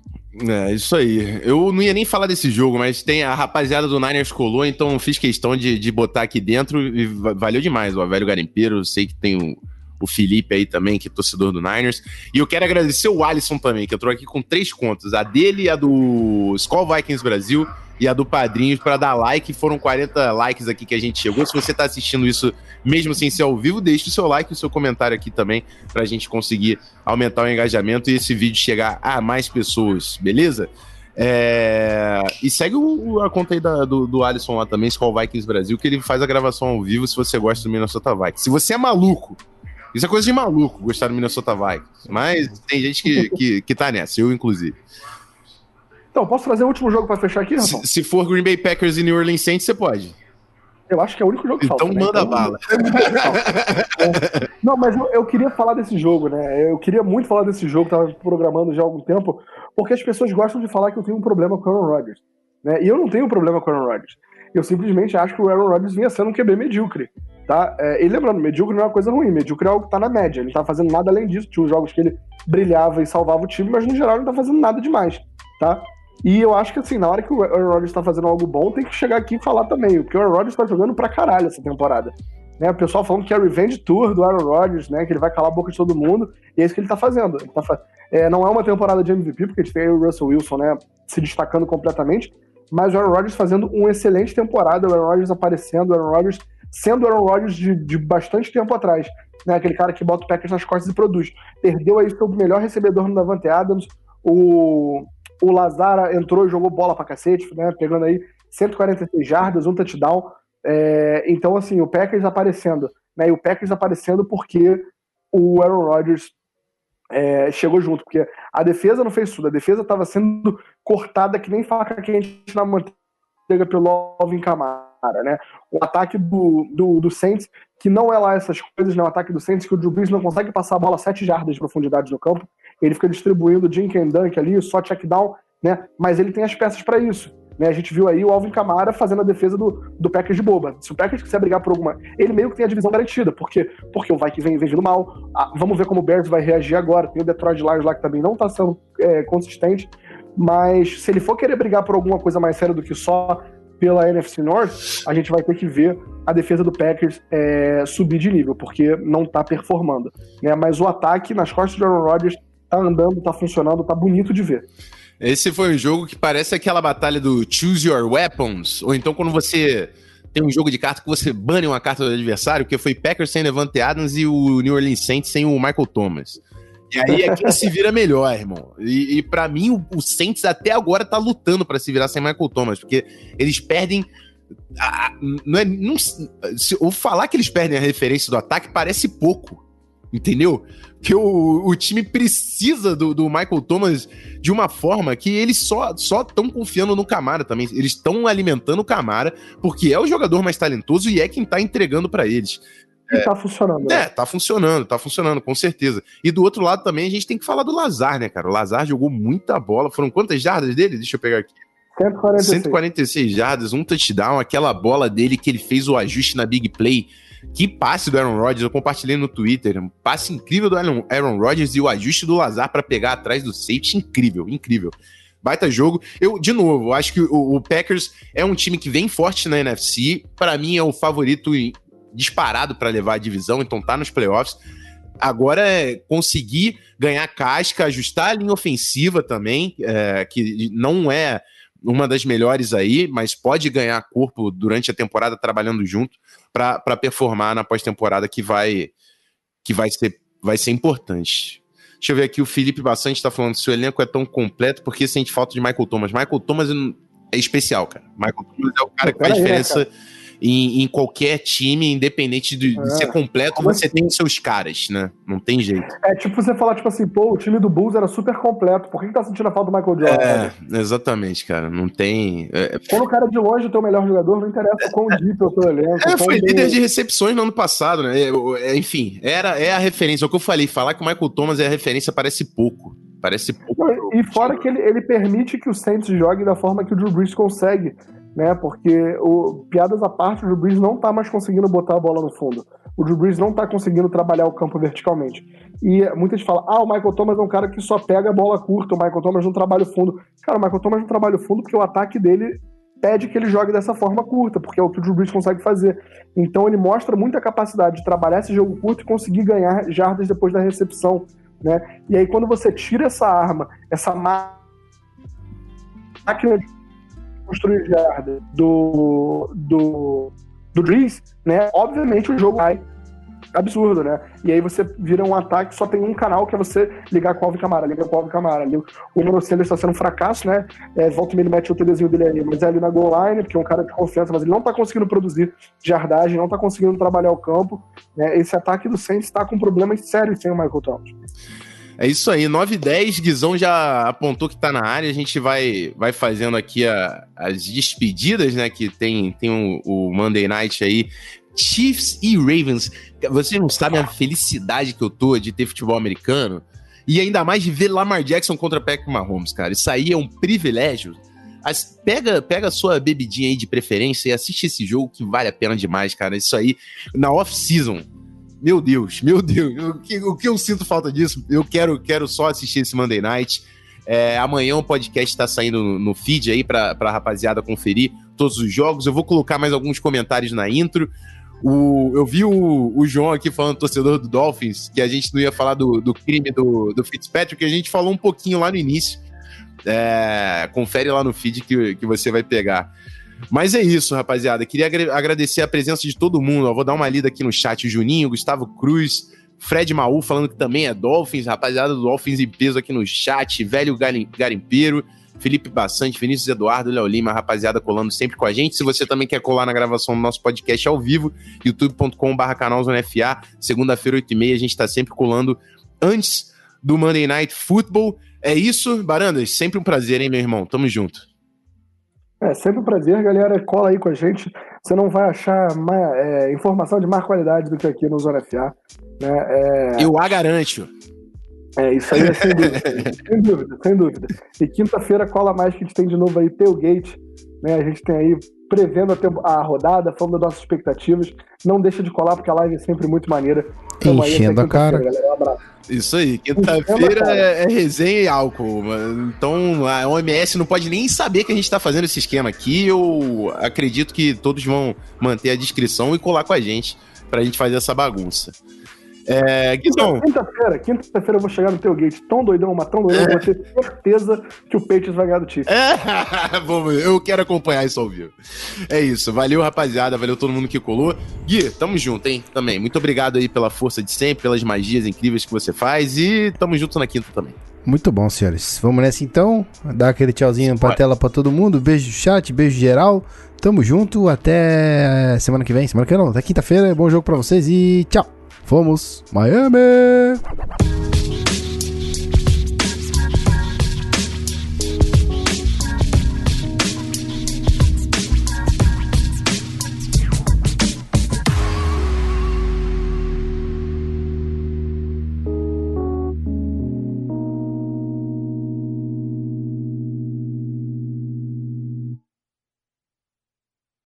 É, isso aí. Eu não ia nem falar desse jogo, mas tem a rapaziada do Niners colou, então fiz questão de, de botar aqui dentro e valeu demais, ó. Velho Garimpeiro, sei que tem o, o Felipe aí também, que é torcedor do Niners. E eu quero agradecer o Alisson também, que entrou aqui com três contas: a dele, a do Skull Vikings Brasil e a do Padrinhos para dar like. Foram 40 likes aqui que a gente chegou. Se você está assistindo isso mesmo sem ser ao vivo, deixe o seu like e o seu comentário aqui também para a gente conseguir aumentar o engajamento e esse vídeo chegar a mais pessoas, beleza? É... E segue o, a conta aí da, do, do Alisson lá também, Skull Vikings Brasil, que ele faz a gravação ao vivo se você gosta do Minnesota Vikings. Se você é maluco, isso é coisa de maluco gostar do Minnesota Vikings, mas tem gente que, que, que tá nessa, eu inclusive. Então, posso trazer o último jogo para fechar aqui, Rafa? Se, se, for Green Bay Packers e New Orleans Saints, você pode. Eu acho que é o único jogo que então falta. Então manda né? bala. É. Não, mas eu, eu, queria falar desse jogo, né? Eu queria muito falar desse jogo, tava programando já há algum tempo, porque as pessoas gostam de falar que eu tenho um problema com o Aaron Rodgers. Né? E eu não tenho um problema com o Aaron Rodgers. Eu simplesmente acho que o Aaron Rodgers vinha sendo um QB medíocre. Tá? É, e lembrando, medíocre não é uma coisa ruim, medíocre é algo que tá na média. Ele não tá fazendo nada além disso. Tinha jogos que ele brilhava e salvava o time, mas no geral ele não tá fazendo nada demais. Tá? E eu acho que assim, na hora que o Aaron Rodgers tá fazendo algo bom, tem que chegar aqui e falar também, porque o Aaron Rodgers tá jogando pra caralho essa temporada. Né, o pessoal falando que é a Revenge Tour do Aaron Rodgers, né? Que ele vai calar a boca de todo mundo, e é isso que ele tá fazendo. Ele tá fa... é, não é uma temporada de MVP, porque a gente tem o Russell Wilson, né? Se destacando completamente, mas o Aaron Rodgers fazendo uma excelente temporada, o Aaron Rodgers aparecendo, o Aaron Rodgers sendo o Aaron Rodgers de, de bastante tempo atrás. Né, aquele cara que bota o Packers nas costas e produz. Perdeu aí o melhor recebedor no Davante Adams, o o Lazara entrou e jogou bola pra cacete, né? Pegando aí 146 jardas, um touchdown. É, então, assim, o Packers aparecendo, né? E o Packers aparecendo porque o Aaron Rodgers é, chegou junto, porque a defesa não fez tudo, a defesa estava sendo cortada que nem faca quente na manteiga pelo Alvin Kamara, né? O ataque do, do, do Saints, que não é lá essas coisas, né? O ataque do Saints, que o Drew Brees não consegue passar a bola 7 jardas de profundidade no campo, ele fica distribuindo Jink and Dunk ali, só check down, né? Mas ele tem as peças para isso. Né, a gente viu aí o Alvin Kamara fazendo a defesa do, do Packers de boba. Se o Packers quiser brigar por alguma. Ele meio que tem a divisão garantida. Por quê? Porque o que vem, vem vindo mal. Ah, vamos ver como o Bears vai reagir agora. Tem o Detroit Lions lá que também não tá sendo é, consistente. Mas se ele for querer brigar por alguma coisa mais séria do que só pela NFC North, a gente vai ter que ver a defesa do Packers é, subir de nível, porque não tá performando. Né? Mas o ataque nas costas de Aaron Rodgers tá andando, tá funcionando, tá bonito de ver. Esse foi um jogo que parece aquela batalha do Choose Your Weapons, ou então quando você tem um jogo de carta que você bane uma carta do adversário, que foi Packers sem Levante Adams e o New Orleans Saints sem o Michael Thomas. E aí é quem se vira melhor, irmão. E, e para mim, o, o, Saints até agora tá lutando para se virar sem Michael Thomas, porque eles perdem. A, não é, não, se, ou falar que eles perdem a referência do ataque parece pouco, entendeu? que o, o time precisa do, do Michael Thomas de uma forma que eles só estão confiando no Camara também. Eles estão alimentando o Camara, porque é o jogador mais talentoso e é quem tá entregando para eles. E é, tá funcionando. É, tá funcionando, tá funcionando, com certeza. E do outro lado também a gente tem que falar do Lazar, né, cara? O Lazar jogou muita bola. Foram quantas jardas dele? Deixa eu pegar aqui. 146. 146 jardas, um touchdown, aquela bola dele que ele fez o ajuste na big play que passe do Aaron Rodgers, eu compartilhei no Twitter. Um passe incrível do Aaron, Rodgers e o ajuste do Lazar para pegar atrás do safety, incrível, incrível. Baita jogo. Eu, de novo, acho que o, o Packers é um time que vem forte na NFC. Para mim, é o favorito disparado para levar a divisão, então tá nos playoffs. Agora é conseguir ganhar casca, ajustar a linha ofensiva também, é, que não é uma das melhores aí, mas pode ganhar corpo durante a temporada trabalhando junto para performar na pós-temporada que vai que vai ser vai ser importante. Deixa eu ver aqui, o Felipe Bastante está falando se o elenco é tão completo, porque sente falta de Michael Thomas. Michael Thomas é especial, cara. Michael Thomas é o cara que faz diferença em, em qualquer time, independente de, de ser é. completo, Como você assim? tem seus caras, né? Não tem jeito. É tipo você falar, tipo assim, pô, o time do Bulls era super completo, por que, que tá sentindo a falta do Michael Jordan? É, exatamente, cara. Não tem. É... é Quando o cara de longe é o teu melhor jogador, não interessa quão deep é o teu elenco. É, foi líder de recepções no ano passado, né? É, enfim, era, é a referência. É o que eu falei, falar que o Michael Thomas é a referência parece pouco. Parece pouco. E fora que ele, ele permite que o Saints jogue da forma que o Drew Brees consegue né? Porque o piadas à parte, o Drew Brees não tá mais conseguindo botar a bola no fundo. O Drew Brees não tá conseguindo trabalhar o campo verticalmente. E muita gente fala: "Ah, o Michael Thomas é um cara que só pega a bola curta, o Michael Thomas não trabalha o fundo". Cara, o Michael Thomas não trabalha o fundo porque o ataque dele pede que ele jogue dessa forma curta, porque é o que o Drew Brees consegue fazer. Então ele mostra muita capacidade de trabalhar esse jogo curto e conseguir ganhar jardas depois da recepção, né? E aí quando você tira essa arma, essa máquina de construir jarda do, do, do Drees, né? Obviamente o jogo vai absurdo, né? E aí você vira um ataque, só tem um canal que é você ligar com o Alvin Camara, ligar com o Alvin Camara. O Sanders está sendo um fracasso, né? É, volta e ele mete o TDzinho dele aí, mas é ali na goal line, porque é um cara de confiança, mas ele não está conseguindo produzir jardagem, não está conseguindo trabalhar o campo. Né? Esse ataque do Saints está com problemas sérios sem o Michael Thomas. É isso aí, 9 e 10, Guizão já apontou que tá na área, a gente vai, vai fazendo aqui a, as despedidas, né, que tem, tem o, o Monday Night aí, Chiefs e Ravens. Você não sabe a felicidade que eu tô de ter futebol americano e ainda mais de ver Lamar Jackson contra Patrick Mahomes, cara. Isso aí é um privilégio. As, pega, pega a sua bebidinha aí de preferência e assiste esse jogo que vale a pena demais, cara. Isso aí na off-season meu Deus, meu Deus. O que, o que eu sinto falta disso? Eu quero, quero só assistir esse Monday Night. É, amanhã o podcast está saindo no, no, feed aí para a rapaziada conferir todos os jogos. Eu vou colocar mais alguns comentários na intro. O, eu vi o, o João aqui falando, torcedor do Dolphins, que a gente não ia falar do, do crime do, do Fitzpatrick, que a gente falou um pouquinho lá no início. É, confere lá no feed que, que você vai pegar. Mas é isso, rapaziada. Queria agradecer a presença de todo mundo. Eu vou dar uma lida aqui no chat. Juninho, Gustavo Cruz, Fred Maú falando que também é Dolphins. Rapaziada do Dolphins em peso aqui no chat. Velho Garimpeiro. Felipe Bassante, Vinícius Eduardo, Léo Lima, rapaziada colando sempre com a gente. Se você também quer colar na gravação do nosso podcast ao vivo, youtube.com.br canalzonefa, segunda-feira, 8h30, a gente tá sempre colando antes do Monday Night Football. É isso, Barandas, sempre um prazer, hein, meu irmão? Tamo junto. É sempre um prazer, galera. Cola aí com a gente. Você não vai achar mais, é, informação de mais qualidade do que aqui no Zona FA. Né? É... Eu a garanto. É, isso aí é sem dúvida. sem dúvida, sem dúvida. E quinta-feira cola mais que a gente tem de novo aí Tailgate. Né? A gente tem aí prevendo a, a rodada, falando das nossas expectativas. Não deixa de colar, porque a live é sempre muito maneira. Tamo Enchendo a cara. Galera. Um abraço. Isso aí, quinta-feira é, é, resenha e álcool. Então a OMS não pode nem saber que a gente tá fazendo esse esquema aqui. Eu acredito que todos vão manter a descrição e colar com a gente pra gente fazer essa bagunça. É, Guizão. Quinta-feira, quinta-feira eu vou chegar no teu gate tão doidão, mas tão doidão, é. vou ter certeza que o Patriots vai ganhar do Chiefs. É, bom, eu quero acompanhar isso ao vivo. É isso, valeu rapaziada, valeu todo mundo que colou. Gui, tamo junto, hein, também. Muito obrigado aí pela força de sempre, pelas magias incríveis que você faz e tamo junto na quinta também. Muito bom, senhores. Vamos nessa então, dar aquele tchauzinho pra tela pra todo mundo, beijo no chat, beijo geral. Tamo junto, até semana que vem, semana que vem não, até quinta-feira, bom jogo pra vocês e tchau! Fomos Miami!